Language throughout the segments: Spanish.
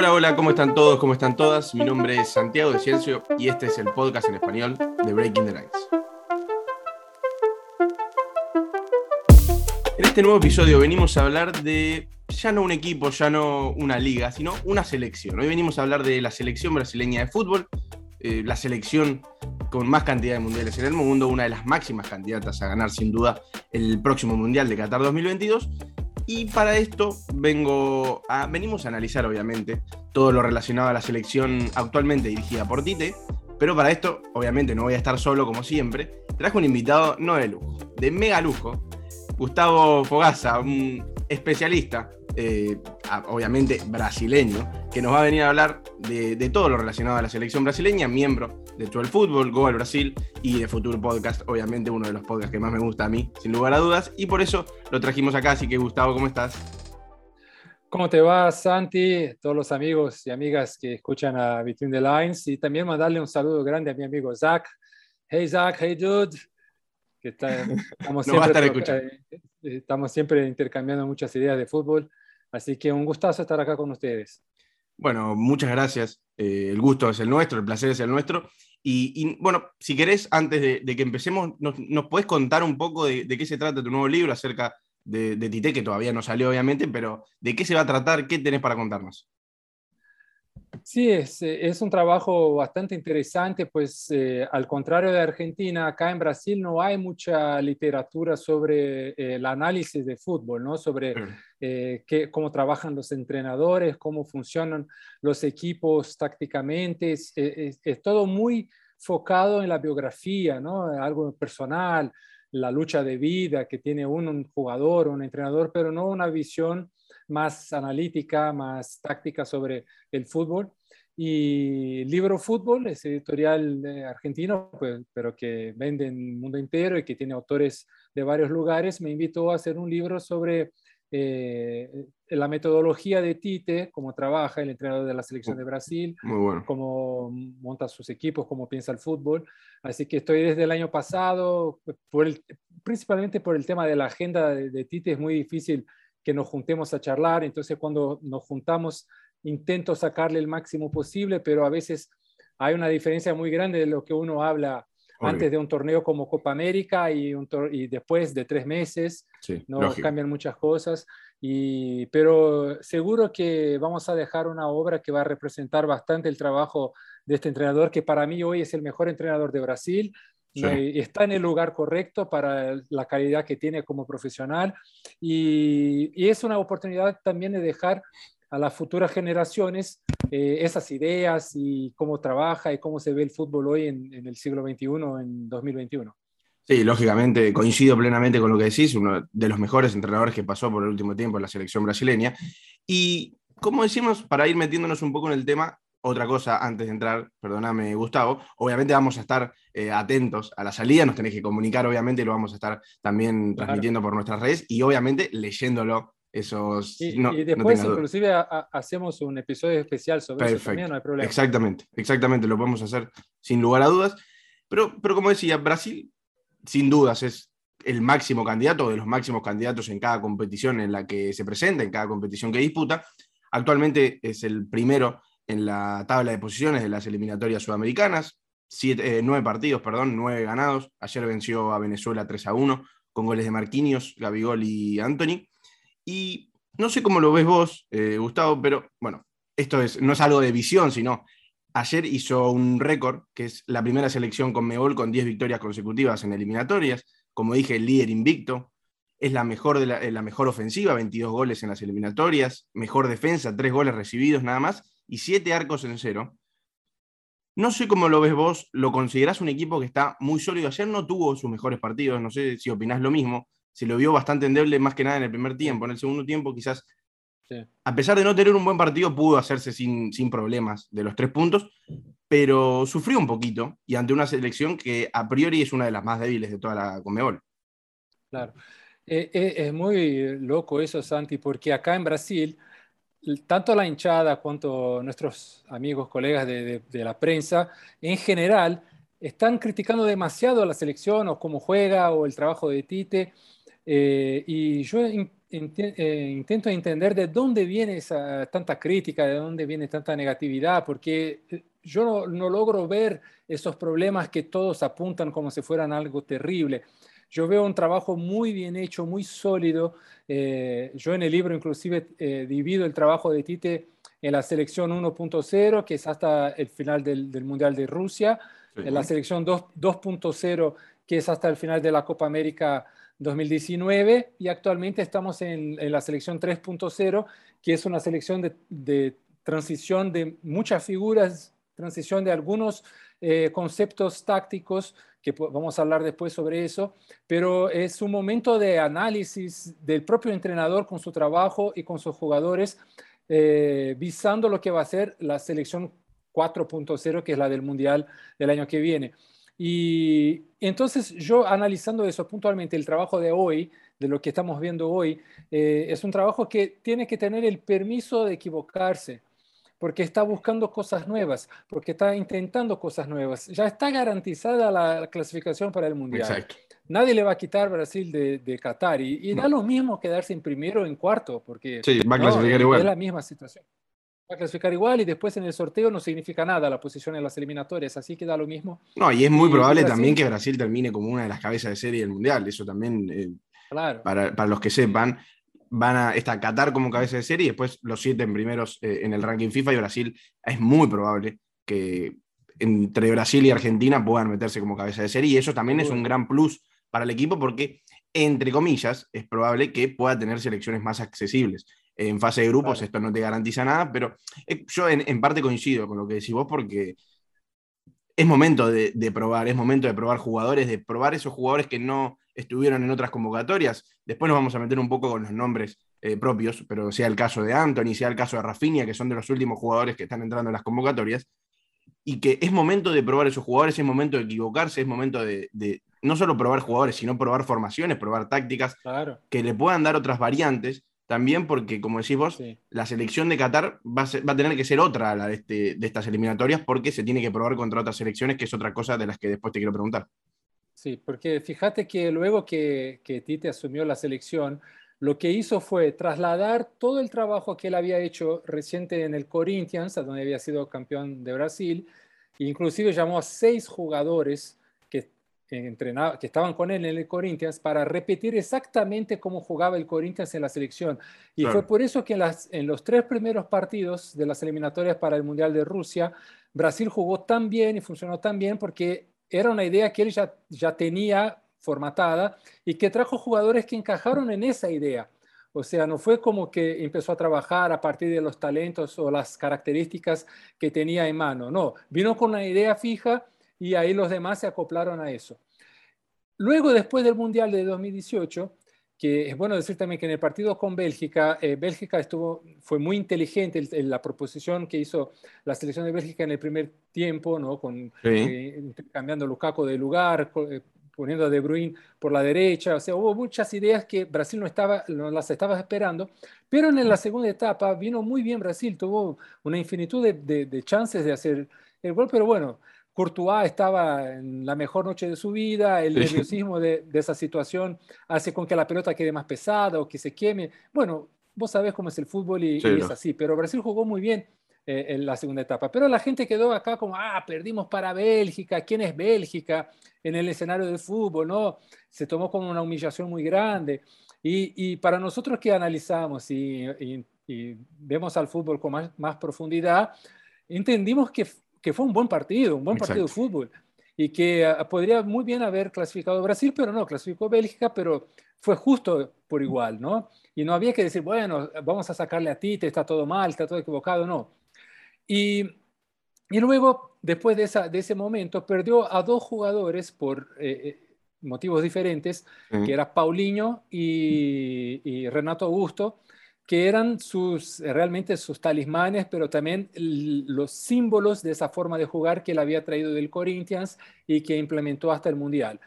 Hola, hola, ¿cómo están todos? ¿Cómo están todas? Mi nombre es Santiago de Ciencio y este es el podcast en español de Breaking the Lines. En este nuevo episodio venimos a hablar de ya no un equipo, ya no una liga, sino una selección. Hoy venimos a hablar de la selección brasileña de fútbol, eh, la selección con más cantidad de mundiales en el mundo, una de las máximas candidatas a ganar sin duda el próximo Mundial de Qatar 2022 y para esto vengo venimos a analizar, obviamente, todo lo relacionado a la selección actualmente dirigida por Tite. Pero para esto, obviamente, no voy a estar solo como siempre. Trajo un invitado no de lujo, de mega lujo. Gustavo Fogaza, un especialista eh, obviamente brasileño, que nos va a venir a hablar de, todo lo relacionado a la selección brasileña, miembro de todo el fútbol, Go al Brasil y de Futuro Podcast, obviamente uno de los podcasts que más me gusta a mí, sin lugar a dudas, y por eso lo trajimos acá, así que Gustavo, ¿cómo estás? ¿Cómo te va, Santi? Todos los amigos y amigas que escuchan a Between the Lines, y también mandarle un saludo grande a mi amigo Zach. Hey Zach, hey dude. Que estamos, siempre, eh, estamos siempre intercambiando muchas ideas de fútbol Así que un gustazo estar acá con ustedes. Bueno, muchas gracias. Eh, el gusto es el nuestro, el placer es el nuestro. Y, bueno, si querés, antes de, que empecemos, ¿nos, ¿nos, podés contar un poco de, qué se trata tu nuevo libro acerca de, de Tite, que todavía no salió, obviamente, pero de qué se va a tratar, qué tenés para contarnos? Sí, es, es, un trabajo bastante interesante, pues eh, al contrario de Argentina, acá en Brasil no hay mucha literatura sobre eh, el análisis de fútbol, ¿no? sobre eh, qué, cómo trabajan los entrenadores, cómo funcionan los equipos tácticamente. Es, es, todo muy focado en la biografía, ¿no? algo personal, la lucha de vida que tiene uno, un jugador, un entrenador, pero no una visión más analítica, más táctica sobre el fútbol. Y Libro Fútbol es editorial argentino, pues, pero que vende en el mundo entero y que tiene autores de varios lugares. Me invitó a hacer un libro sobre eh, la metodología de Tite, cómo trabaja el entrenador de la selección de Brasil, cómo monta sus equipos, cómo piensa el fútbol. Así que estoy desde el año pasado, por principalmente por el tema de la agenda de, de Tite, es muy difícil que nos juntemos a charlar, entonces cuando nos juntamos intento sacarle el máximo posible, pero a veces hay una diferencia muy grande de lo que uno habla antes de un torneo como Copa América y, un y después de tres meses, no cambian muchas cosas, y, pero seguro que vamos a dejar una obra que va a representar bastante el trabajo de este entrenador, que para mí hoy es el mejor entrenador de Brasil, está en el lugar correcto para la calidad que tiene como profesional y, es una oportunidad también de dejar a las futuras generaciones eh, esas ideas y cómo trabaja y cómo se ve el fútbol hoy en, el siglo XXI, en 2021. Sí, lógicamente coincido plenamente con lo que decís, uno de los mejores entrenadores que pasó por el último tiempo en la selección brasileña. Y como decimos, para ir metiéndonos un poco en el tema, otra cosa antes de entrar, perdóname Gustavo, obviamente vamos a estar eh, atentos a la salida, nos tenéis que comunicar obviamente y lo vamos a estar también transmitiendo por nuestras redes y obviamente leyéndolo esos... Y, y después inclusive hacemos un episodio especial sobre eso también, no hay problema. Exactamente, exactamente, lo podemos hacer sin lugar a dudas, pero, pero como decía, Brasil sin dudas es el máximo candidato, de los máximos candidatos en cada competición en la que se presenta, en cada competición que disputa. Actualmente es el primero en la tabla de posiciones de las eliminatorias sudamericanas. Eh, nueve partidos, perdón, nueve ganados. Ayer venció a Venezuela 3 a 1 con goles de Marquinhos, Gabigol y Anthony. Y no sé cómo lo ves vos, eh, Gustavo, pero bueno, esto es, no es algo de visión, sino ayer hizo un récord, que es la primera selección con Mebol con 10 victorias consecutivas en eliminatorias. Como dije, el líder invicto. Es la mejor, de la, la mejor ofensiva, 22 goles en las eliminatorias. Mejor defensa, 3 goles recibidos nada más y siete arcos en cero. No sé cómo lo ves vos, lo considerás un equipo que está muy sólido. Ayer no tuvo sus mejores partidos, no sé si opinás lo mismo. Se lo vio bastante endeble más que nada en el primer tiempo. En el segundo tiempo, quizás, a pesar de no tener un buen partido, pudo hacerse sin, sin problemas de los tres puntos, pero sufrió un poquito y ante una selección que a priori es una de las más débiles de toda la Conmebol. Claro. Eh, eh, es muy loco eso, Santi, porque acá en Brasil tanto la hinchada cuanto nuestros amigos, colegas de, la prensa, en general, están criticando demasiado a la selección o cómo juega o el trabajo de Tite. Eh, y yo eh, intento entender de dónde viene esa tanta crítica, de dónde viene tanta negatividad, porque eh, yo no, logro ver esos problemas que todos apuntan como si fueran algo terrible. Yo veo un trabajo muy bien hecho, muy sólido. Eh, yo en el libro inclusive divido el trabajo de Tite en la selección 1.0, que es hasta el final del, Mundial de Rusia, en la selección 2.0, que es hasta el final de la Copa América 2019 y actualmente estamos en, la selección 3.0, que es una selección de, transición de muchas figuras, transición de algunos eh, conceptos tácticos, que vamos a hablar después sobre eso, pero es un momento de análisis del propio entrenador con su trabajo y con sus jugadores, eh, visando lo que va a ser la selección 4.0, que es la del Mundial del año que viene. Y entonces yo analizando eso puntualmente, el trabajo de hoy, de lo que estamos viendo hoy, eh, es un trabajo que tiene que tener el permiso de equivocarse, porque está buscando cosas nuevas, porque está intentando cosas nuevas. Ya está garantizada la clasificación para el Mundial. Nadie le va a quitar Brasil de, de Qatar y, da lo mismo quedarse en primero o en cuarto, porque sí, va a clasificar igual. es la misma situación a clasificar igual y después en el sorteo no significa nada la posición en las eliminatorias, así que da lo mismo. No, y es muy probable también que Brasil termine como una de las cabezas de serie del Mundial, eso también, eh, claro. para, para, los que sepan, van a estar Qatar como cabeza de serie y después los siete primeros eh, en el ranking FIFA y Brasil es muy probable que entre Brasil y Argentina puedan meterse como cabeza de serie y eso también es un gran plus para el equipo porque, entre comillas, es probable que pueda tener selecciones más accesibles en fase de grupos esto no te garantiza nada, pero eh, yo en, parte coincido con lo que decís vos porque es momento de, probar, es momento de probar jugadores, de probar esos jugadores que no estuvieron en otras convocatorias. Después nos vamos a meter un poco con los nombres eh, propios, pero sea el caso de Anthony, sea el caso de Rafinha, que son de los últimos jugadores que están entrando en las convocatorias, y que es momento de probar esos jugadores, es momento de equivocarse, es momento de, no solo probar jugadores, sino probar formaciones, probar tácticas que le puedan dar otras variantes también porque, como decís vos, la selección de Qatar va a, tener que ser otra la de, este, de, estas eliminatorias porque se tiene que probar contra otras selecciones, que es otra cosa de las que después te quiero preguntar. Sí, porque fíjate que luego que, que Tite asumió la selección, lo que hizo fue trasladar todo el trabajo que él había hecho reciente en el Corinthians, a donde había sido campeón de Brasil, e inclusive llamó a seis jugadores que estaban con él en el Corinthians para repetir exactamente cómo jugaba el Corinthians en la selección. Y fue por eso que en, las, en los tres primeros partidos de las eliminatorias para el Mundial de Rusia, Brasil jugó tan bien y funcionó tan bien porque era una idea que él ya, ya tenía formatada y que trajo jugadores que encajaron en esa idea. O sea, no fue como que empezó a trabajar a partir de los talentos o las características que tenía en mano. No, vino con una idea fija y ahí los demás se acoplaron a eso. Luego, después del Mundial de 2018, que es bueno decir también que en el partido con Bélgica, eh, Bélgica estuvo, fue muy inteligente en la proposición que hizo la selección de Bélgica en el primer tiempo, ¿no? Con, eh, cambiando Lukaku de lugar, eh, poniendo a De Bruyne por la derecha, o sea, hubo muchas ideas que Brasil no, estaba, no las estaba esperando, pero en la segunda etapa vino muy bien Brasil, tuvo una infinitud de, de chances de hacer el gol, pero bueno, Courtois estaba en la mejor noche de su vida, el nerviosismo de, esa situación hace con que la pelota quede más pesada o que se queme. Bueno, vos sabés cómo es el fútbol y, es así, pero Brasil jugó muy bien eh, en la segunda etapa. Pero la gente quedó acá como, ah, perdimos para Bélgica, ¿quién es Bélgica en el escenario del fútbol? ¿no? Se tomó como una humillación muy grande. Y, para nosotros que analizamos y, vemos al fútbol con más, más profundidad, entendimos que que fue un buen partido, un buen partido de fútbol y que ah, podría muy bien haber clasificado Brasil, pero no, clasificó Bélgica, pero fue justo por igual, ¿no? Y no había que decir, bueno, vamos a sacarle a ti, te está todo mal, está todo equivocado, no. Y, y luego, después de, esa, de ese momento, perdió a dos jugadores por eh, eh, motivos diferentes, que era Paulinho y, y Renato Augusto, que eran sus, eh, realmente sus talismanes, pero también los símbolos de esa forma de jugar que él había traído del Corinthians y que implementó hasta el Mundial.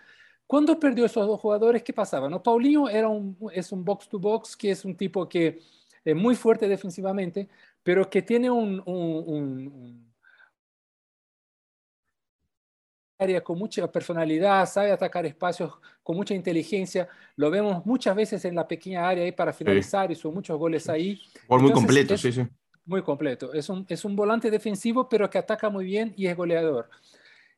Cuando perdió esos dos jugadores, ¿qué pasaba? No, Paulinho era un, es un box-to-box, que es un tipo que es muy fuerte defensivamente, pero que tiene un con mucha personalidad, sabe atacar espacios con mucha inteligencia. Lo vemos muchas veces en la pequeña área ahí para finalizar y son muchos goles ahí. Por muy completo, sí, sí. Muy completo. Es un, es un volante defensivo, pero que ataca muy bien y es goleador.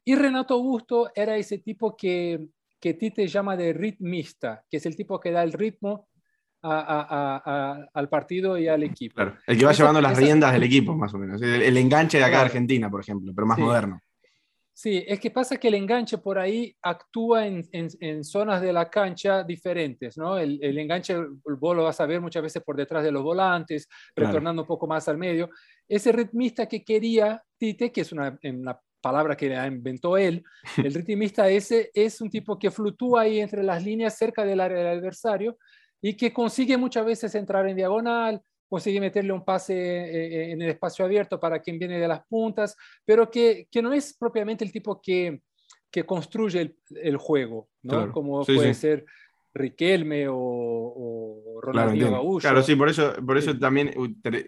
Y Renato Augusto era ese tipo que, que Tite llama de ritmista, que es el tipo que da el ritmo al partido y al equipo. el que va llevando las riendas del equipo, más o menos. El, enganche de acá de Argentina, por ejemplo, pero más moderno. Sí, es que pasa que el enganche por ahí actúa en, en, zonas de la cancha diferentes, ¿no? El, el, enganche vos lo vas a ver muchas veces por detrás de los volantes, retornando un poco más al medio. Ese ritmista que quería Tite, que es una, una palabra que inventó él, el ritmista ese es un tipo que fluctúa ahí entre las líneas cerca del área del adversario y que consigue muchas veces entrar en diagonal, consigue meterle un pase eh, eh, en el espacio abierto para quien viene de las puntas, pero que, que no es propiamente el tipo que, que construye el, el juego, ¿no? Como puede ser Riquelme o, o Ronaldinho claro, Claro, sí, por eso, por eso también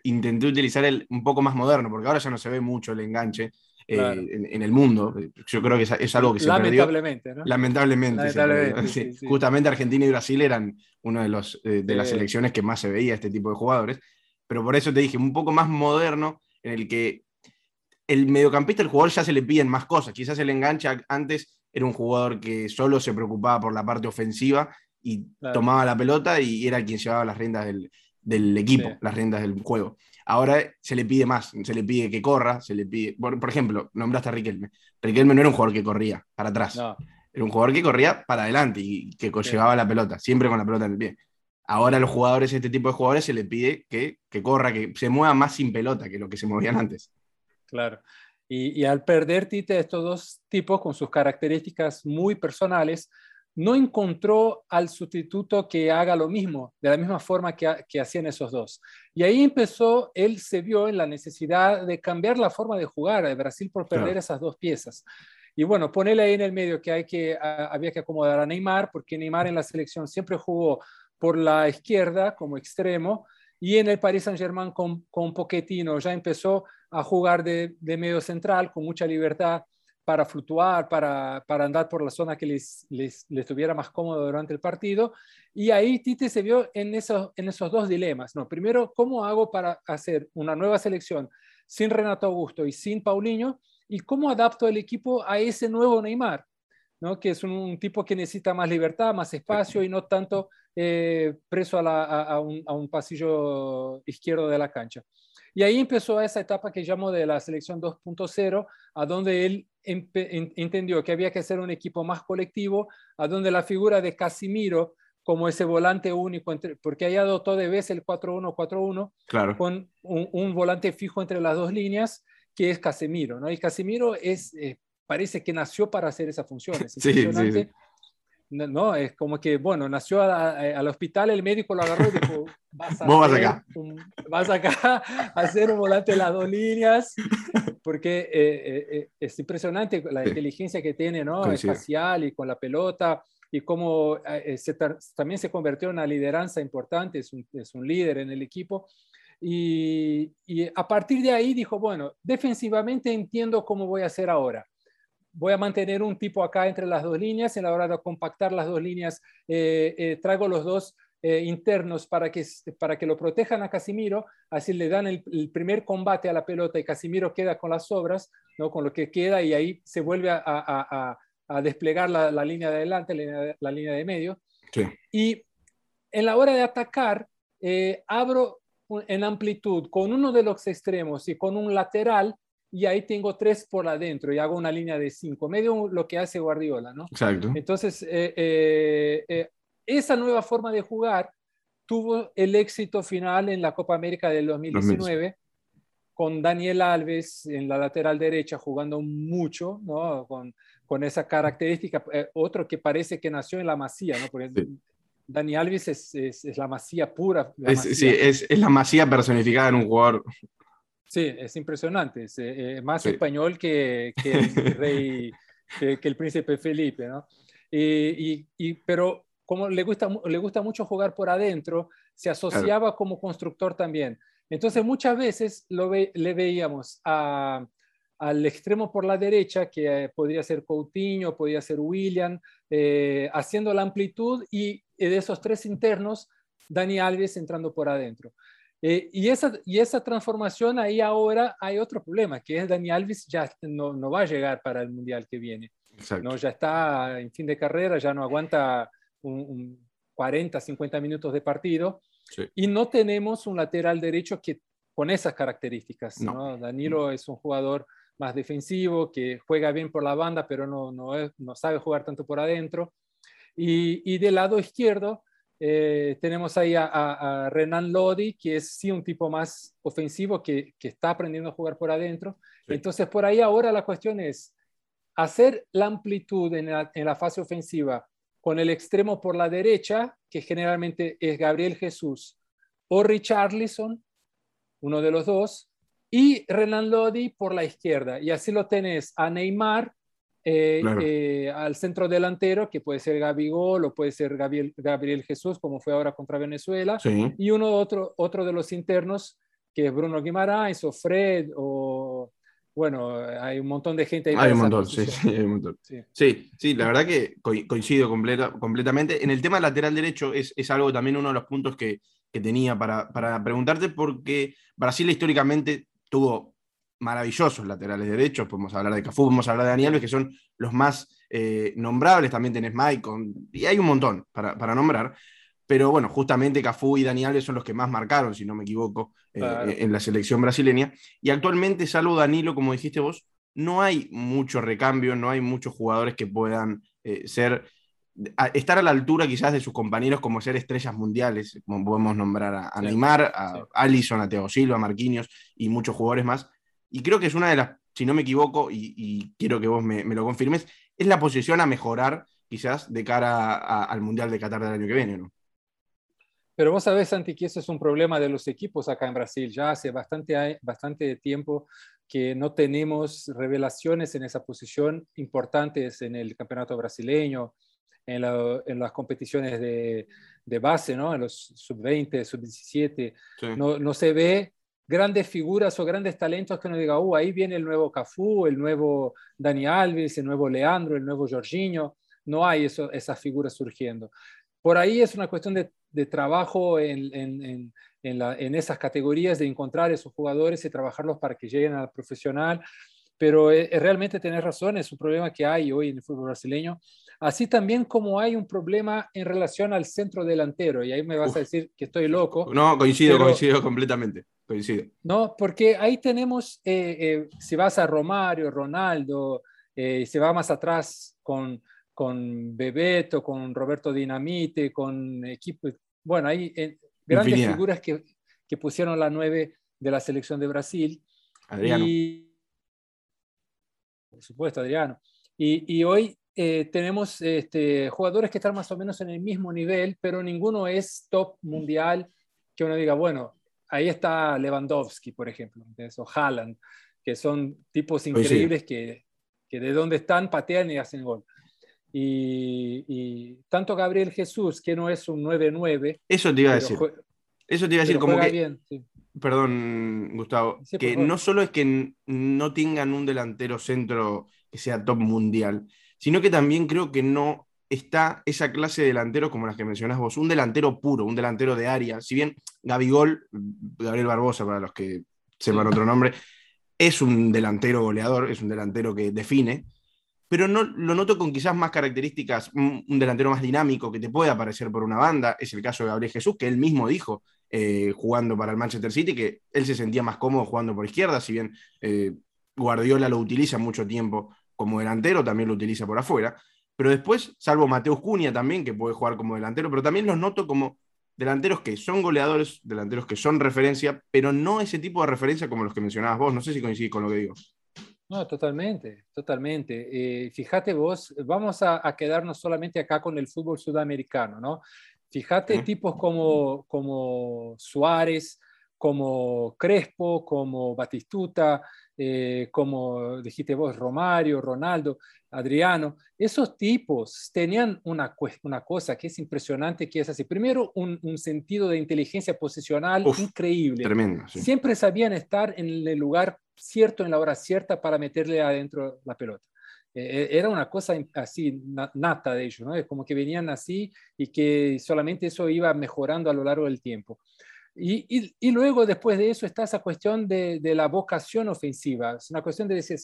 intenté utilizar el un poco más moderno, porque ahora ya no se ve mucho el enganche. Eh, en, el mundo. Yo creo que es, algo que se Lamentablemente, ¿no? Lamentablemente. Lamentablemente Justamente Argentina y Brasil eran una de, los, de las selecciones que más se veía este tipo de jugadores pero por eso te dije, un poco más moderno, en el que el mediocampista, el jugador ya se le piden más cosas. Quizás el engancha antes era un jugador que solo se preocupaba por la parte ofensiva y tomaba la pelota y era quien llevaba las riendas del, equipo, las riendas del juego. Ahora se le pide más, se le pide que corra, se le pide, por, ejemplo, nombraste a Riquelme. Riquelme no era un jugador que corría para atrás, era un jugador que corría para adelante y que llevaba la pelota, siempre con la pelota en el pie. Ahora a los jugadores, este tipo de jugadores, se le pide que, que corra, que se mueva más sin pelota que lo que se movían antes. Claro. Y, al perder Tite estos dos tipos con sus características muy personales, no encontró al sustituto que haga lo mismo, de la misma forma que, que, hacían esos dos. Y ahí empezó, él se vio en la necesidad de cambiar la forma de jugar de Brasil por perder esas dos piezas. Y bueno, ponele ahí en el medio que, hay que había que acomodar a Neymar, porque Neymar en la selección siempre jugó por la izquierda como extremo y en el Paris Saint-Germain con, con Pochettino ya empezó a jugar de, de, medio central con mucha libertad para fluctuar, para, para andar por la zona que les, les, les, estuviera más cómodo durante el partido. Y ahí Tite se vio en esos, en esos dos dilemas. ¿no? Primero, ¿cómo hago para hacer una nueva selección sin Renato Augusto y sin Paulinho? ¿Y cómo adapto el equipo a ese nuevo Neymar? ¿no? que es un, tipo que necesita más libertad, más espacio y no tanto eh, preso a, un, pasillo izquierdo de la cancha. Y ahí empezó esa etapa que llamo de la selección 2.0, a donde él entendió que había que hacer un equipo más colectivo, a donde la figura de Casimiro como ese volante único, porque ahí adoptó de vez el 4-1-4-1, claro. con un, volante fijo entre las dos líneas, que es Casemiro, ¿no? Y Casemiro es, eh, parece que nació para hacer esa función. Es sí, sí, No, es como que, bueno, nació al hospital, el médico lo agarró y dijo, vas, acá. vas acá a hacer un volante de las dos líneas, porque eh, eh, eh, es impresionante la inteligencia que tiene, ¿no? Espacial y con la pelota, y cómo también se convirtió en una lideranza importante, es un, es un líder en el equipo. Y, y a partir de ahí dijo, bueno, defensivamente entiendo cómo voy a hacer ahora voy a mantener un tipo acá entre las dos líneas, en la hora de compactar las dos líneas, eh, eh, traigo los dos eh, internos para que, para que lo protejan a Casimiro, así le dan el, primer combate a la pelota y Casimiro queda con las sobras, ¿no? con lo que queda y ahí se vuelve a, desplegar la, línea de adelante, la, línea de medio. Y en la hora de atacar, abro en amplitud con uno de los extremos y con un lateral, y ahí tengo tres por adentro y hago una línea de cinco, medio lo que hace Guardiola, ¿no? Exacto. Entonces, eh, eh, eh, esa nueva forma de jugar tuvo el éxito final en la Copa América del 2019, con Daniel Alves en la lateral derecha jugando mucho, ¿no? Con, con esa característica, otro que parece que nació en la masía, ¿no? Porque Dani Alves es, es, la masía pura. Sí, es, es, la masía personificada en un jugador Sí, es impresionante, es eh, más español que, que, el rey, que, el príncipe Felipe, ¿no? Y, y, pero como le gusta, le gusta mucho jugar por adentro, se asociaba como constructor también. Entonces muchas veces lo le veíamos a, al extremo por la derecha, que eh, podría ser Coutinho, podría ser William, eh, haciendo la amplitud y de esos tres internos, Dani Alves entrando por adentro. Y, esa, y esa transformación ahí ahora hay otro problema, que es Dani Alves ya no, no va a llegar para el Mundial que viene. ¿no? Ya está en fin de carrera, ya no aguanta un, 40, 50 minutos de partido. Y no tenemos un lateral derecho que con esas características. No. Danilo es un jugador más defensivo, que juega bien por la banda, pero no, no, no sabe jugar tanto por adentro. Y, y del lado izquierdo eh, tenemos ahí a, Renan Lodi, que es sí un tipo más ofensivo, que, que está aprendiendo a jugar por adentro. Entonces, por ahí ahora la cuestión es hacer la amplitud en la, en la fase ofensiva con el extremo por la derecha, que generalmente es Gabriel Jesús o Richarlison, uno de los dos, y Renan Lodi por la izquierda. Y así lo tenés a Neymar eh, eh, al centro delantero, que puede ser Gabigol o puede ser Gabriel, Gabriel Jesús, como fue ahora contra Venezuela, y uno otro, otro de los internos, que es Bruno Guimaraes o Fred o bueno, hay un montón de gente ahí. Hay un montón, sí, sí, hay un montón. Sí. sí, la verdad que coincido completamente. En el tema lateral derecho es, es, algo también uno de los puntos que, que tenía para, para, preguntarte, porque Brasil históricamente tuvo maravillosos laterales derechos, podemos hablar de Cafú, podemos hablar de Daniel, que son los más eh, nombrables, también tenés Maicon, y hay un montón para, para nombrar, pero bueno, justamente Cafú y Dani Alves son los que más marcaron, si no me equivoco, eh, en la selección brasileña. Y actualmente, salvo Danilo, como dijiste vos, no hay mucho recambio, no hay muchos jugadores que puedan eh, ser, estar a la altura quizás de sus compañeros como ser estrellas mundiales, como podemos nombrar a, Neymar, a Alisson, a Thiago Silva, a Marquinhos y muchos jugadores más. Y creo que es una de las, si no me equivoco, y, quiero que vos me, lo confirmes, es la posición a mejorar quizás de cara al Mundial de Qatar del año que viene, ¿no? Pero vos sabés, Santi, que eso es un problema de los equipos acá en Brasil. Ya hace bastante, bastante tiempo que no tenemos revelaciones en esa posición importantes en el campeonato brasileño, en, las competiciones de, base, ¿no? en los sub-20, sub-17. No, no, se ve grandes figuras o grandes talentos que uno diga, uh, ahí viene el nuevo Cafú, el nuevo Dani Alves, el nuevo Leandro, el nuevo Jorginho. No hay eso, esas figuras surgiendo. Por ahí es una cuestión de de trabajo en, en, en, esas categorías, de encontrar esos jugadores y trabajarlos para que lleguen al profesional. Pero eh, eh, realmente tenés razón, es un problema que hay hoy en el fútbol brasileño. Así también como hay un problema en relación al centro delantero, y ahí me vas a decir que estoy loco. No, coincido, coincido completamente. Coincido. No, porque ahí tenemos, eh, si vas a Romario, Ronaldo, si va más atrás con, con Bebeto, con Roberto Dinamite, con equipo, bueno, hay eh, grandes figuras que, que, pusieron la nueve de la selección de Brasil. Adriano. por supuesto, Adriano. Y, y hoy eh, tenemos este, jugadores que están más o menos en el mismo nivel, pero ninguno es top mundial que uno diga, bueno, ahí está Lewandowski, por ejemplo, o Haaland, que son tipos increíbles que, que de donde están patean y hacen gol. Y, tanto Gabriel Jesús, que no es un 9-9. Eso te iba a decir. Eso te iba a decir, como que. Perdón, Gustavo, que no solo es que no tengan un delantero centro que sea top mundial, sino que también creo que no está esa clase de delantero como las que mencionás vos, un delantero puro, un delantero de área. Si bien Gabigol, Gabriel Barbosa, para los que sepan otro nombre, es un delantero goleador, es un delantero que define, pero no, lo noto con quizás más características, un, delantero más dinámico que te puede aparecer por una banda. Es el caso de Gabriel Jesús, que él mismo dijo eh, jugando para el Manchester City que él se sentía más cómodo jugando por izquierda, si bien eh, Guardiola lo utiliza mucho tiempo como delantero, también lo utiliza por afuera. Pero después, salvo Mateus Cunha también, que puede jugar como delantero, pero también los noto como delanteros que son goleadores, delanteros que son referencia, pero no ese tipo de referencia como los que mencionabas vos. No sé si coincidís con lo que digo. No, totalmente, totalmente. Eh, fíjate vos, vamos a, quedarnos solamente acá con el fútbol sudamericano, ¿no? Fíjate tipos como, como Suárez, como Crespo, como Batistuta, eh, como dijiste vos, Romario, Ronaldo, Adriano, esos tipos tenían una, una cosa que es impresionante, que es así. Primero, un, sentido de inteligencia posicional increíble. Tremendo. Siempre sabían estar en el lugar cierto en la hora cierta para meterle adentro la pelota. Eh, era una cosa así nata de ellos, ¿no? Es como que venían así y que solamente eso iba mejorando a lo largo del tiempo. Y, y, luego, después de eso, está esa cuestión de, de, la vocación ofensiva. Es una cuestión de decir,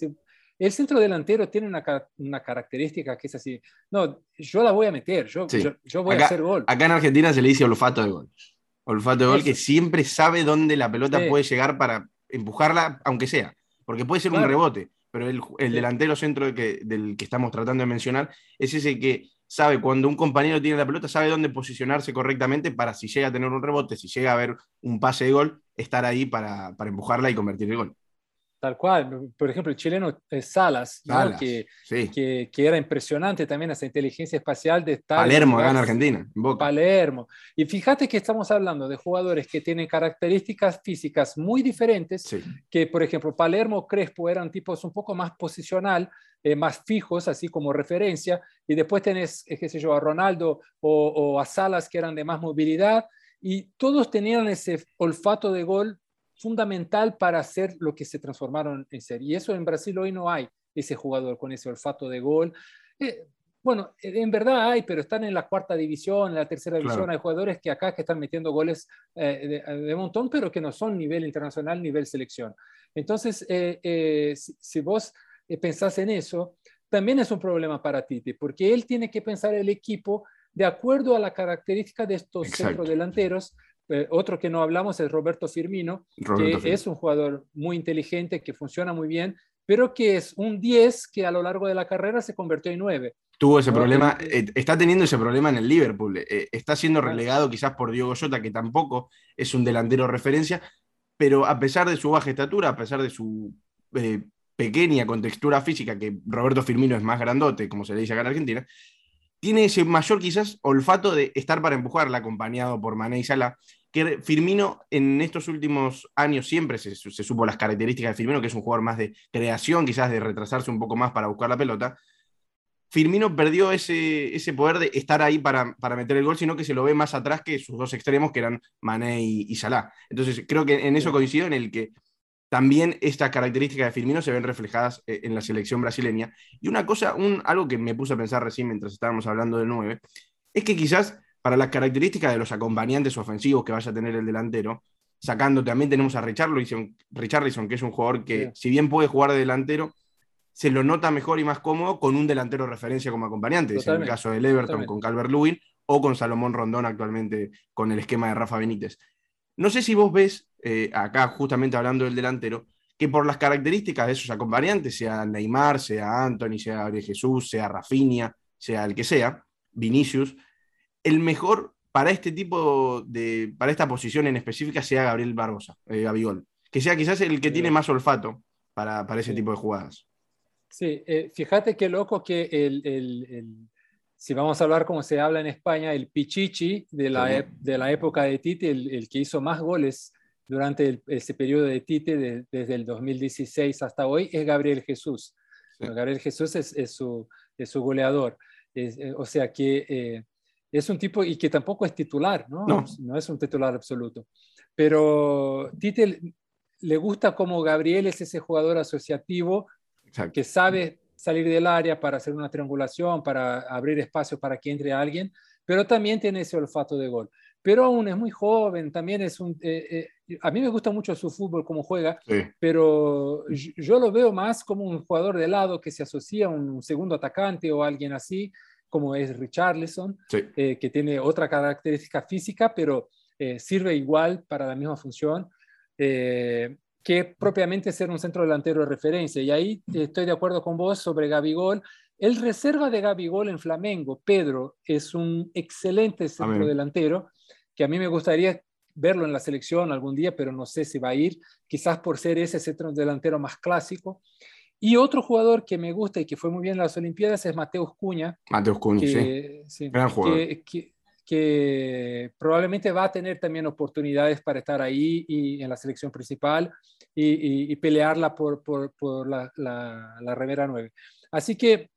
el centro delantero tiene una, una, característica que es así, no, yo la voy a meter, yo, yo, voy a hacer gol. Acá en Argentina se le dice olfato de gol. Olfato de gol que siempre sabe dónde la pelota puede llegar para empujarla, aunque sea, porque puede ser un rebote, pero el, el delantero centro que, del que estamos tratando de mencionar es ese que sabe cuando un compañero tiene la pelota, sabe dónde posicionarse correctamente para si llega a tener un rebote, si llega a haber un pase de gol, estar ahí para, para empujarla y convertir el gol. Tal cual. Por ejemplo, el chileno Salas, que, que, que, era impresionante también esa inteligencia espacial de estar. Palermo, acá en Argentina. Palermo. Y fíjate que estamos hablando de jugadores que tienen características físicas muy diferentes, que por ejemplo, Palermo, Crespo eran tipos un poco más posicional, eh, más fijos, así como referencia, y después tenés, eh, qué sé yo, a Ronaldo o, o a Salas que eran de más movilidad, y todos tenían ese olfato de gol fundamental para hacer lo que se transformaron en ser. Y eso en Brasil hoy no hay, ese jugador con ese olfato de gol. Eh, bueno, en verdad hay, pero están en la cuarta división, en la tercera división. Hay jugadores que acá que están metiendo goles eh, de, montón, pero que no son nivel internacional, nivel selección. Entonces, eh, si, vos pensás en eso, también es un problema para Tite, porque él tiene que pensar el equipo de acuerdo a la característica de estos centros delanteros eh, otro que no hablamos es Roberto Firmino, que es un jugador muy inteligente, que funciona muy bien, pero que es un 10 que a lo largo de la carrera se convirtió en 9. Tuvo ese problema, eh, está teniendo ese problema en el Liverpool. Eh, está siendo relegado quizás por Diego Jota, que tampoco es un delantero referencia, pero a pesar de su baja estatura, a pesar de su pequeña contextura física, que Roberto Firmino es más grandote, como se le dice acá en Argentina, tiene ese mayor quizás olfato de estar para empujarla, acompañado por Mané y Salah, que Firmino en estos últimos años siempre se, supo las características de Firmino, que es un jugador más de creación, quizás de retrasarse un poco más para buscar la pelota. Firmino perdió ese, ese poder de estar ahí para, para, meter el gol, sino que se lo ve más atrás que sus dos extremos, que eran Mané y, y Salah. Entonces, creo que en eso coincido, en el que también estas características de Firmino se ven reflejadas eh, en la selección brasileña. Y una cosa, un, algo que me puse a pensar recién mientras estábamos hablando del 9, es que quizás para las características de los acompañantes ofensivos que vaya a tener el delantero, sacando también tenemos a Richarlison, Richarlison que es un jugador que si bien puede jugar de delantero, se lo nota mejor y más cómodo con un delantero referencia como acompañante, en el caso del Everton con Calvert Lewin o con Salomón Rondón actualmente con el esquema de Rafa Benítez. No sé si vos ves, eh, acá justamente hablando del delantero, que por las características de esos acompañantes, sea Neymar, sea Anthony, sea Gabriel Jesús, sea Rafinha, sea el que sea, Vinicius, el mejor para este tipo de, para esta posición en específica sea Gabriel Barbosa, eh, Gabigol, que sea quizás el que tiene más olfato para, para ese tipo de jugadas. Sí, eh, fíjate qué loco que el si vamos a hablar como se habla en España, el Pichichi de la, de la época de Tite, el, que hizo más goles durante ese periodo de Tite, desde el 2016 hasta hoy, es Gabriel Jesús. Gabriel Jesús es, es, su, es su, goleador. Eh, o sea que eh, es un tipo y que tampoco es titular, ¿no? ¿no? No, es un titular absoluto. Pero Tite le gusta como Gabriel es ese jugador asociativo que sabe salir del área para hacer una triangulación, para abrir espacio para que entre alguien, pero también tiene ese olfato de gol. Pero aún es muy joven, también es un... Eh, eh, a mí me gusta mucho su fútbol, cómo juega, pero yo, lo veo más como un jugador de lado que se asocia a un segundo atacante o alguien así, como es Richarlison, eh, que tiene otra característica física, pero sirve igual para la misma función que propiamente ser un centro delantero de referencia. Y ahí estoy de acuerdo con vos sobre Gabigol. El reserva de Gabigol en Flamengo, Pedro, es un excelente centro delantero que a mí me gustaría verlo en la selección algún día, pero no sé si va a ir, quizás por ser ese centro delantero más clásico. Y otro jugador que me gusta y que fue muy bien en las Olimpiadas es Mateus Cuña. Mateus Cuña, sí. Gran jugador que probablemente va a tener también oportunidades para estar ahí y en la selección principal y, pelearla por, por, la, la, la, remera 9. Así que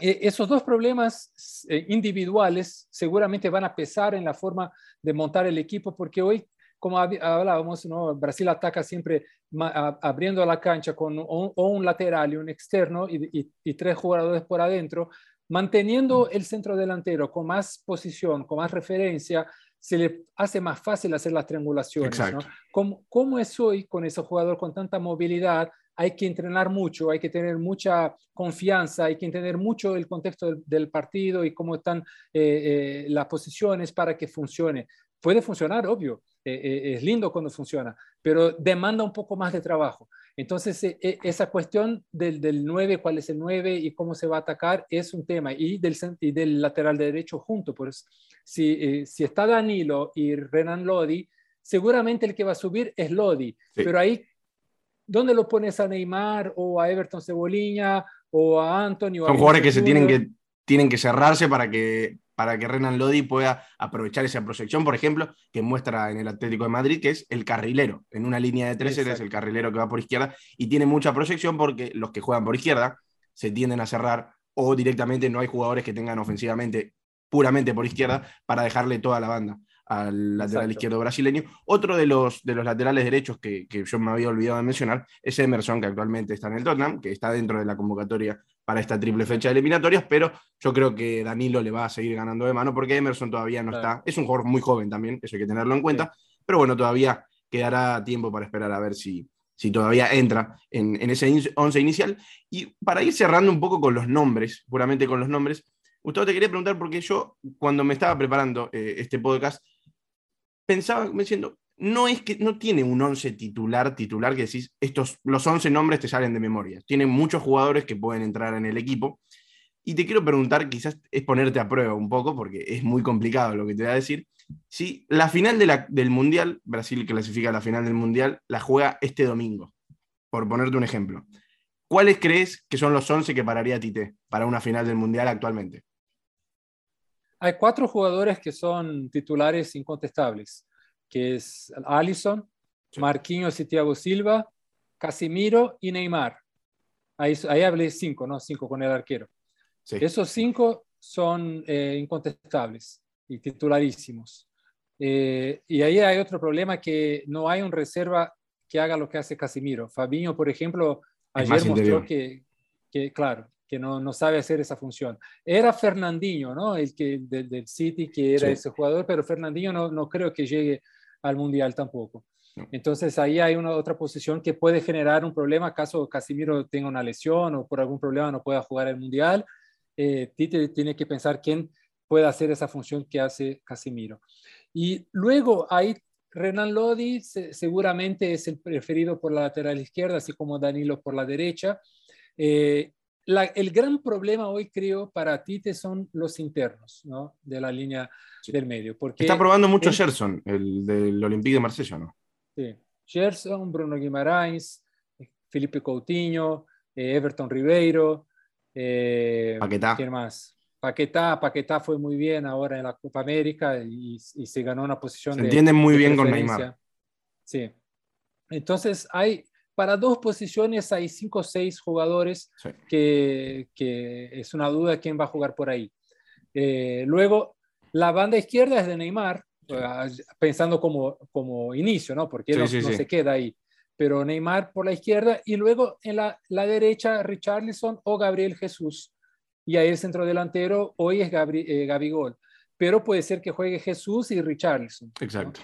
eh, esos dos problemas eh, individuales seguramente van a pesar en la forma de montar el equipo porque hoy como hablábamos, ¿no? Brasil ataca siempre abriendo la cancha con un, un lateral y un externo y, tres jugadores por adentro, manteniendo el centro delantero con más posición, con más referencia, se le hace más fácil hacer las triangulaciones. ¿no? ¿Cómo, es hoy con ese jugador con tanta movilidad? Hay que entrenar mucho, hay que tener mucha confianza, hay que entender mucho el contexto del, partido y cómo están eh, eh, las posiciones para que funcione. Puede funcionar, obvio, eh, es lindo cuando funciona, pero demanda un poco más de trabajo. Entonces, esa cuestión del, del 9, cuál es el 9 y cómo se va a atacar es un tema, y del, y del lateral derecho junto. Si, si está Danilo y Renan Lodi, seguramente el que va a subir es Lodi, pero ahí, ¿dónde lo pones a Neymar o a Everton Cebolinha o a Antonio? Son jugadores que se tienen que, tienen que cerrarse para que para que Renan Lodi pueda aprovechar esa proyección, por ejemplo, que muestra en el Atlético de Madrid, que es el carrilero. En una línea de tres es el carrilero que va por izquierda y tiene mucha proyección porque los que juegan por izquierda se tienden a cerrar o directamente no hay jugadores que tengan ofensivamente puramente por izquierda para dejarle toda la banda al lateral izquierdo brasileño. Otro de los, de los laterales derechos que, que, yo me había olvidado de mencionar es Emerson, que actualmente está en el Tottenham, que está dentro de la convocatoria para esta triple fecha de eliminatorias, pero yo creo que Danilo le va a seguir ganando de mano porque Emerson todavía no está. Es un jugador muy joven también, eso hay que tenerlo en cuenta, pero bueno, todavía quedará tiempo para esperar a ver si, si todavía entra en, en ese once inicial. Y para ir cerrando un poco con los nombres, puramente con los nombres, Gustavo, te quería preguntar porque yo, cuando me estaba preparando eh, este podcast, pensaba diciendo, no es que no tiene un 11 titular, titular que decís, estos, los 11 nombres te salen de memoria. Tiene muchos jugadores que pueden entrar en el equipo. Y te quiero preguntar, quizás es ponerte a prueba un poco, porque es muy complicado lo que te voy a decir. Si la final del Mundial, Brasil clasifica la final del Mundial, la juega este domingo, por ponerte un ejemplo. ¿Cuáles crees que son los 11 que pararía Tite para una final del Mundial actualmente? Hay cuatro jugadores que son titulares incontestables, que es Allison, Marquinhos y Thiago Silva, Casimiro y Neymar. Ahí, ahí hablé cinco, ¿no? Cinco con el arquero. Esos cinco son eh, incontestables y titularísimos. Eh, y ahí hay otro problema que no hay un reserva que haga lo que hace Casimiro. Fabinho, por ejemplo, ayer mostró que, que, claro, que no, no, sabe hacer esa función. Era Fernandinho, ¿no? El que del, City, que era ese jugador, pero Fernandinho no, no, creo que llegue al Mundial tampoco. Entonces ahí hay una otra posición que puede generar un problema caso Casimiro tenga una lesión o por algún problema no pueda jugar el Mundial. Eh, Tite tiene que pensar quién puede hacer esa función que hace Casimiro. Y luego ahí Renan Lodi seguramente es el preferido por la lateral izquierda, así como Danilo por la derecha. Eh, el gran problema hoy, creo, para Tite son los internos ¿no? de la línea del medio. Porque Está probando mucho Gerson, el del Olympique de Marsella, ¿no? Sí, Gerson, Bruno Guimaraes, Felipe Coutinho, eh, Everton Ribeiro. Eh, Paquetá. ¿Quién más? Paquetá, Paquetá fue muy bien ahora en la Copa América y, se ganó una posición se entiende muy bien con Neymar. Sí. Entonces hay para dos posiciones hay cinco o seis jugadores que, es una duda quién va a jugar por ahí. Eh, luego, la banda izquierda es de Neymar, ah, pensando como, como inicio, ¿no? Porque no, se queda ahí. Pero Neymar por la izquierda y luego en la, la derecha Richarlison o Gabriel Jesús. Y ahí el centro delantero hoy es Gabri, eh, Gabigol. Pero puede ser que juegue Jesús y Richarlison. Exacto.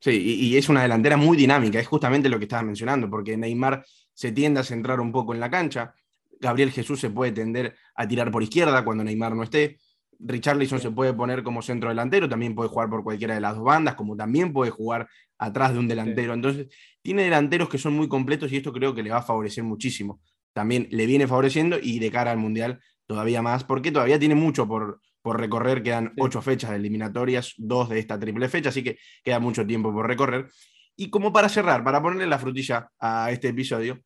Sí, y, es una delantera muy dinámica, es justamente lo que estabas mencionando, porque Neymar se tiende a centrar un poco en la cancha, Gabriel Jesús se puede tender a tirar por izquierda cuando Neymar no esté, Richarlison se puede poner como centro delantero, también puede jugar por cualquiera de las dos bandas, como también puede jugar atrás de un delantero. Entonces, tiene delanteros que son muy completos y esto creo que le va a favorecer muchísimo. También le viene favoreciendo y de cara al Mundial todavía más, porque todavía tiene mucho por, por recorrer, quedan ocho fechas de eliminatorias, dos de esta triple fecha, así que queda mucho tiempo por recorrer. Y como para cerrar, para ponerle la frutilla a este episodio,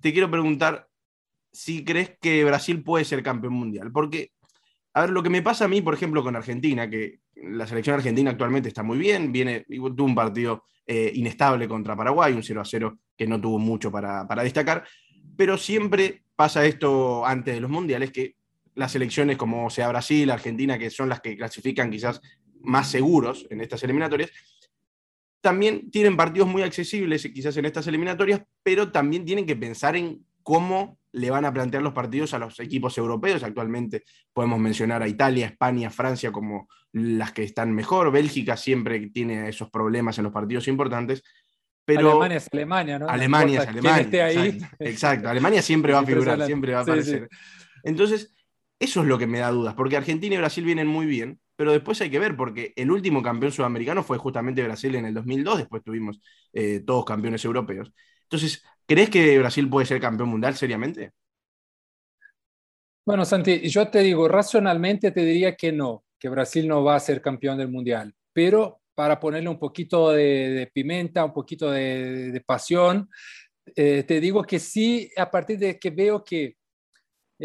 te quiero preguntar si crees que Brasil puede ser campeón mundial, porque, a ver, lo que me pasa a mí, por ejemplo, con Argentina, que la selección argentina actualmente está muy bien, viene, tuvo un partido eh, inestable contra Paraguay, un 0 a 0 que no tuvo mucho para, para destacar, pero siempre pasa esto antes de los mundiales, que las elecciones como sea Brasil, Argentina, que son las que clasifican quizás más seguros en estas eliminatorias, también tienen partidos muy accesibles quizás en estas eliminatorias, pero también tienen que pensar en cómo le van a plantear los partidos a los equipos europeos. Actualmente podemos mencionar a Italia, España, Francia como las que están mejor. Bélgica siempre tiene esos problemas en los partidos importantes. Pero Alemania es Alemania, ¿no? Alemania es Alemania. ahí. Exacto, Alemania siempre va a figurar, siempre va a aparecer. Entonces, eso es lo que me da dudas, porque Argentina y Brasil vienen muy bien, pero después hay que ver, porque el último campeón sudamericano fue justamente Brasil en el 2002, después tuvimos eh, todos campeones europeos. Entonces, ¿crees que Brasil puede ser campeón mundial seriamente? Bueno, Santi, yo te digo, racionalmente te diría que no, que Brasil no va a ser campeón del mundial, pero para ponerle un poquito de, pimenta, un poquito de, pasión, eh, te digo que sí, a partir de que veo que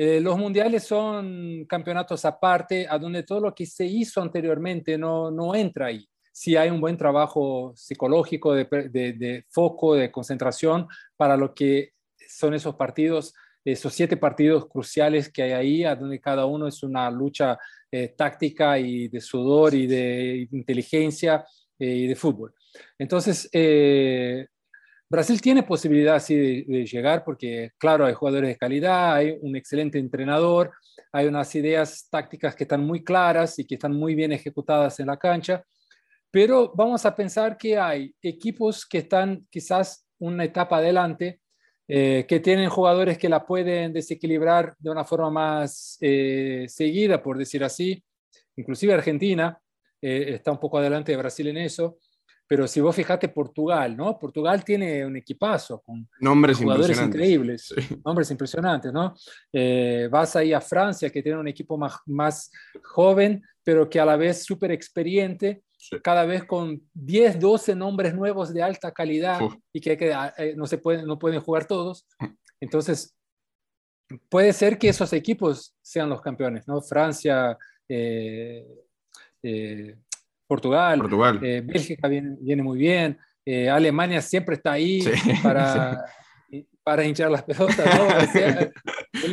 eh, los mundiales son campeonatos aparte, a donde todo lo que se hizo anteriormente no, no entra ahí. Si hay un buen trabajo psicológico de, de, foco, de concentración para lo que son esos partidos, esos siete partidos cruciales que hay ahí, a donde cada uno es una lucha eh, táctica y de sudor y de inteligencia eh, y de fútbol. Entonces, Brasil tiene posibilidad de, llegar porque, claro, hay jugadores de calidad, hay un excelente entrenador, hay unas ideas tácticas que están muy claras y que están muy bien ejecutadas en la cancha, pero vamos a pensar que hay equipos que están quizás una etapa adelante, eh, que tienen jugadores que la pueden desequilibrar de una forma más eh, seguida, por decir así. Inclusive Argentina eh, está un poco adelante de Brasil en eso. Pero si vos fijate Portugal, ¿no? Portugal tiene un equipazo con nombres jugadores increíbles, nombres impresionantes, ¿no? Eh, vas ahí a Francia, que tiene un equipo más, más joven, pero que a la vez súper experiente, cada vez con 10, 12 nombres nuevos de alta calidad y que, que ah, eh, no, se pueden, no pueden jugar todos. Entonces, puede ser que esos equipos sean los campeones, ¿no? Francia, eh, Portugal, Portugal. Eh, Bélgica viene, muy bien, eh, Alemania siempre está ahí para, para hinchar las pelotas.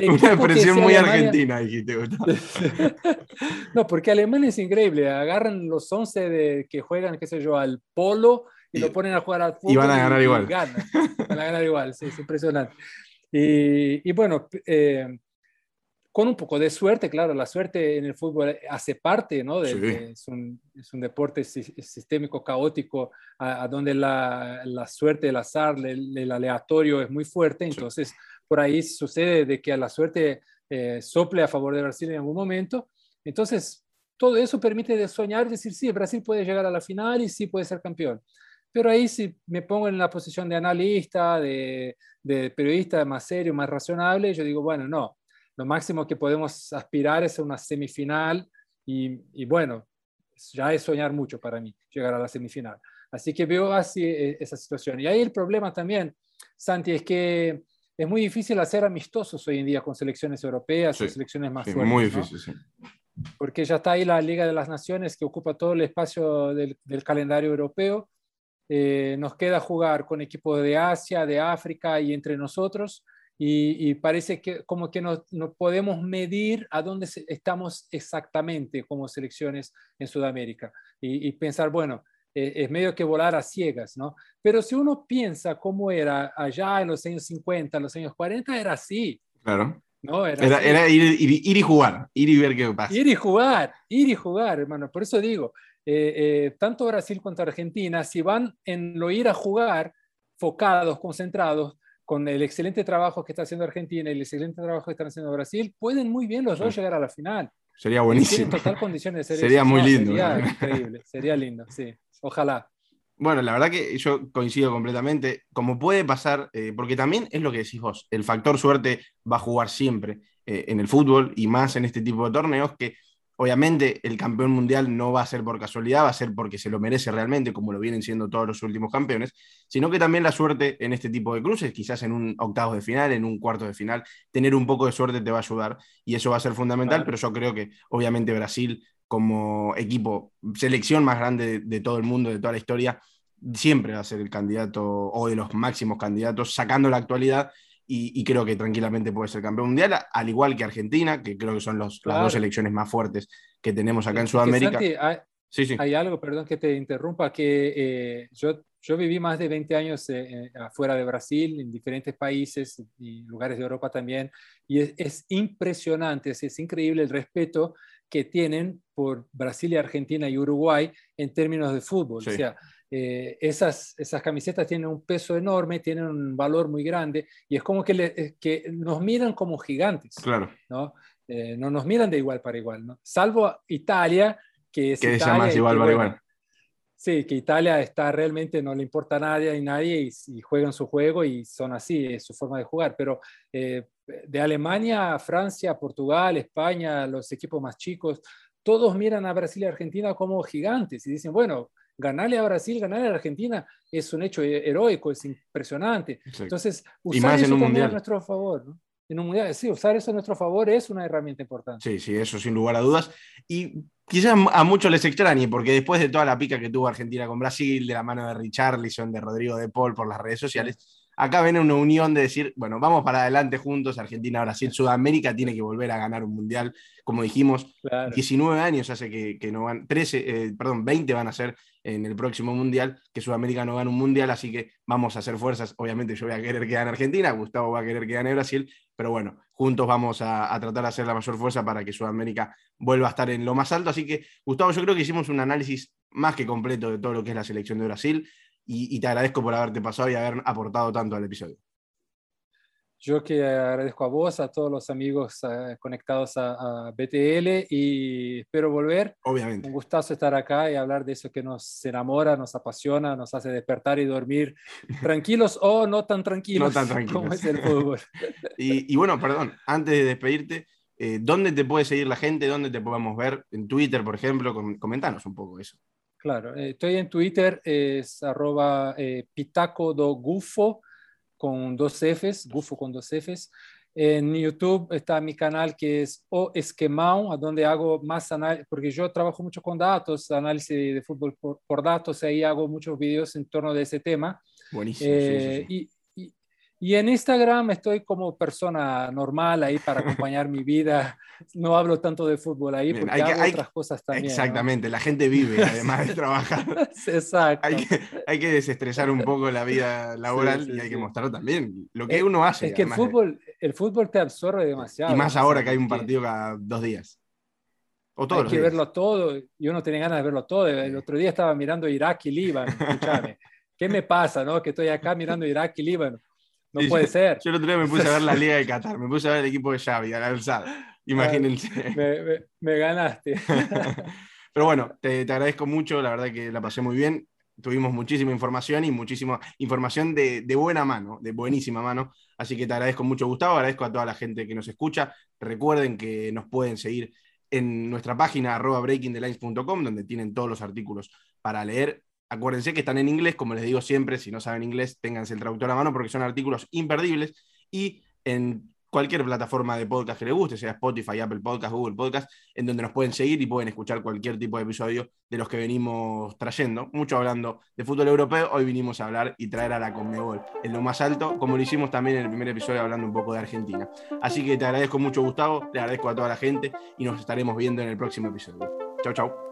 Una expresión muy argentina, dijiste. no, porque Alemania es increíble, agarran los 11 de, que juegan, qué sé yo, al polo y, lo ponen a jugar al fútbol. Y van a ganar igual. Van a ganar igual, sí, es impresionante. Y, y bueno, eh, con un poco de suerte, claro, la suerte en el fútbol hace parte, ¿no? De, es, un, es, un, deporte sistémico, caótico, a, donde la, la, suerte, el azar, el, aleatorio es muy fuerte, entonces por ahí sucede de que a la suerte eh, sople a favor de Brasil en algún momento, entonces todo eso permite de soñar, decir, sí, Brasil puede llegar a la final y sí puede ser campeón. Pero ahí si me pongo en la posición de analista, de, de periodista más serio, más razonable, yo digo, bueno, no, lo máximo que podemos aspirar es a una semifinal y, bueno, ya es soñar mucho para mí llegar a la semifinal. Así que veo así eh, esa situación. Y ahí el problema también, Santi, es que es muy difícil hacer amistosos hoy en día con selecciones europeas o selecciones más fuertes. Muy difícil, sí. Porque ya está ahí la Liga de las Naciones que ocupa todo el espacio del, calendario europeo. Eh, nos queda jugar con equipos de Asia, de África y entre nosotros y, parece que como que no, no, podemos medir a dónde estamos exactamente como selecciones en Sudamérica y, pensar, bueno, eh, es medio que volar a ciegas, ¿no? Pero si uno piensa cómo era allá en los años 50, en los años 40, era así. Claro. ¿no? Era, era, ir, ir, y jugar, ir y ver qué pasa. Ir y jugar, ir y jugar, hermano. Por eso digo, eh, eh, tanto Brasil como Argentina, si van en lo ir a jugar, focados, concentrados, con el excelente trabajo que está haciendo Argentina y el excelente trabajo que está haciendo Brasil, pueden muy bien los dos llegar a la final. Sería buenísimo. Total condiciones de ser Sería muy lindo. Sería increíble, sería lindo, sí. Ojalá. Bueno, la verdad que yo coincido completamente. Como puede pasar, eh, porque también es lo que decís vos, el factor suerte va a jugar siempre eh, en el fútbol y más en este tipo de torneos que Obviamente el campeón mundial no va a ser por casualidad, va a ser porque se lo merece realmente, como lo vienen siendo todos los últimos campeones, sino que también la suerte en este tipo de cruces, quizás en un octavo de final, en un cuarto de final, tener un poco de suerte te va a ayudar y eso va a ser fundamental, pero yo creo que obviamente Brasil como equipo, selección más grande de, todo el mundo, de toda la historia, siempre va a ser el candidato o de los máximos candidatos, sacando la actualidad y, creo que tranquilamente puede ser campeón mundial, al igual que Argentina, que creo que son los, las dos selecciones más fuertes que tenemos acá en Sudamérica. hay algo, perdón que te interrumpa, que eh, yo, yo viví más de 20 años eh, afuera de Brasil, en diferentes países y lugares de Europa también, y es, impresionante, es, increíble el respeto que tienen por Brasil y Argentina y Uruguay en términos de fútbol. O sea, eh, esas, esas camisetas tienen un peso enorme, tienen un valor muy grande y es como que, que nos miran como gigantes. Claro. ¿no? no nos miran de igual para igual, ¿no? Salvo Italia, que es Italia, igual para igual. Sí, que Italia está realmente, no le importa a nadie y nadie y, juegan su juego y son así, es su forma de jugar. Pero eh, de Alemania, Francia, Portugal, España, los equipos más chicos, todos miran a Brasil y Argentina como gigantes y dicen, bueno, ganarle a Brasil, ganarle a Argentina es un hecho heroico, es impresionante. Entonces, usar eso también a nuestro favor. ¿no? en un mundial. Sí, usar eso a nuestro favor es una herramienta importante. Sí, sí, eso sin lugar a dudas. Y quizás a muchos les extrañe, porque después de toda la pica que tuvo Argentina con Brasil, de la mano de Richarlison, de Rodrigo de Paul por las redes sociales, acá viene una unión de decir, bueno, vamos para adelante juntos, Argentina, Brasil, Sudamérica tiene que volver a ganar un mundial, como dijimos, 19 años hace que, no van, 13, eh, perdón, 20 van a ser en el próximo mundial, que Sudamérica no gana un mundial, así que vamos a hacer fuerzas, obviamente yo voy a querer que gane Argentina, Gustavo va a querer que gane Brasil, pero bueno, juntos vamos a, a tratar de hacer la mayor fuerza para que Sudamérica vuelva a estar en lo más alto, así que Gustavo, yo creo que hicimos un análisis más que completo de todo lo que es la selección de Brasil, y, te agradezco por haberte pasado y haber aportado tanto al episodio. Yo que agradezco a vos, a todos los amigos eh, conectados a, BTL y espero volver. Obviamente. Un gustazo estar acá y hablar de eso que nos enamora, nos apasiona, nos hace despertar y dormir tranquilos o no tan tranquilos, no tan tranquilos. como es el fútbol. y, bueno, perdón, antes de despedirte, eh, ¿dónde te puede seguir la gente? ¿Dónde te podemos ver? En Twitter, por ejemplo. Comentanos un poco eso. Claro, eh, estoy en Twitter, es arroba eh, pitaco do gufo con dos Fs, gufo con dos Fs. En YouTube está mi canal que es O Esquemão, donde hago más análisis, porque yo trabajo mucho con datos, análisis de fútbol por, datos, ahí hago muchos videos en torno de ese tema. Buenísimo. Eh, y en Instagram estoy como persona normal ahí para acompañar mi vida. No hablo tanto de fútbol ahí porque hay hago otras cosas también. Exactamente, la gente vive además de trabajar. Exacto. Hay que, hay que, desestresar un poco la vida laboral y hay que mostrar también lo que uno hace. Es que el fútbol, el fútbol te absorbe demasiado. Y más ahora que hay un partido cada dos días. O todos hay que verlo todo y uno tiene ganas de verlo todo. El otro día estaba mirando Irak y Líbano. Escúchame. ¿Qué me pasa, no? Que estoy acá mirando Irak y Líbano. No puede ser. Yo el otro día me puse a ver la Liga de Qatar, me puse a ver el equipo de Xavi, a la alzada. Imagínense. Me, ganaste. Pero bueno, te, agradezco mucho, la verdad que la pasé muy bien. Tuvimos muchísima información y muchísima información de, buena mano, de buenísima mano. Así que te agradezco mucho, Gustavo. Agradezco a toda la gente que nos escucha. Recuerden que nos pueden seguir en nuestra página arroba breakingthelines.com, donde tienen todos los artículos para leer Acuérdense que están en inglés, como les digo siempre, si no saben inglés, ténganse el traductor a mano porque son artículos imperdibles y en cualquier plataforma de podcast que les guste, sea Spotify, Apple Podcast, Google Podcast, en donde nos pueden seguir y pueden escuchar cualquier tipo de episodio de los que venimos trayendo. Mucho hablando de fútbol europeo, hoy vinimos a hablar y traer a la Conmebol en lo más alto, como lo hicimos también en el primer episodio hablando un poco de Argentina. Así que te agradezco mucho, Gustavo, le agradezco a toda la gente y nos estaremos viendo en el próximo episodio. Chau, chau.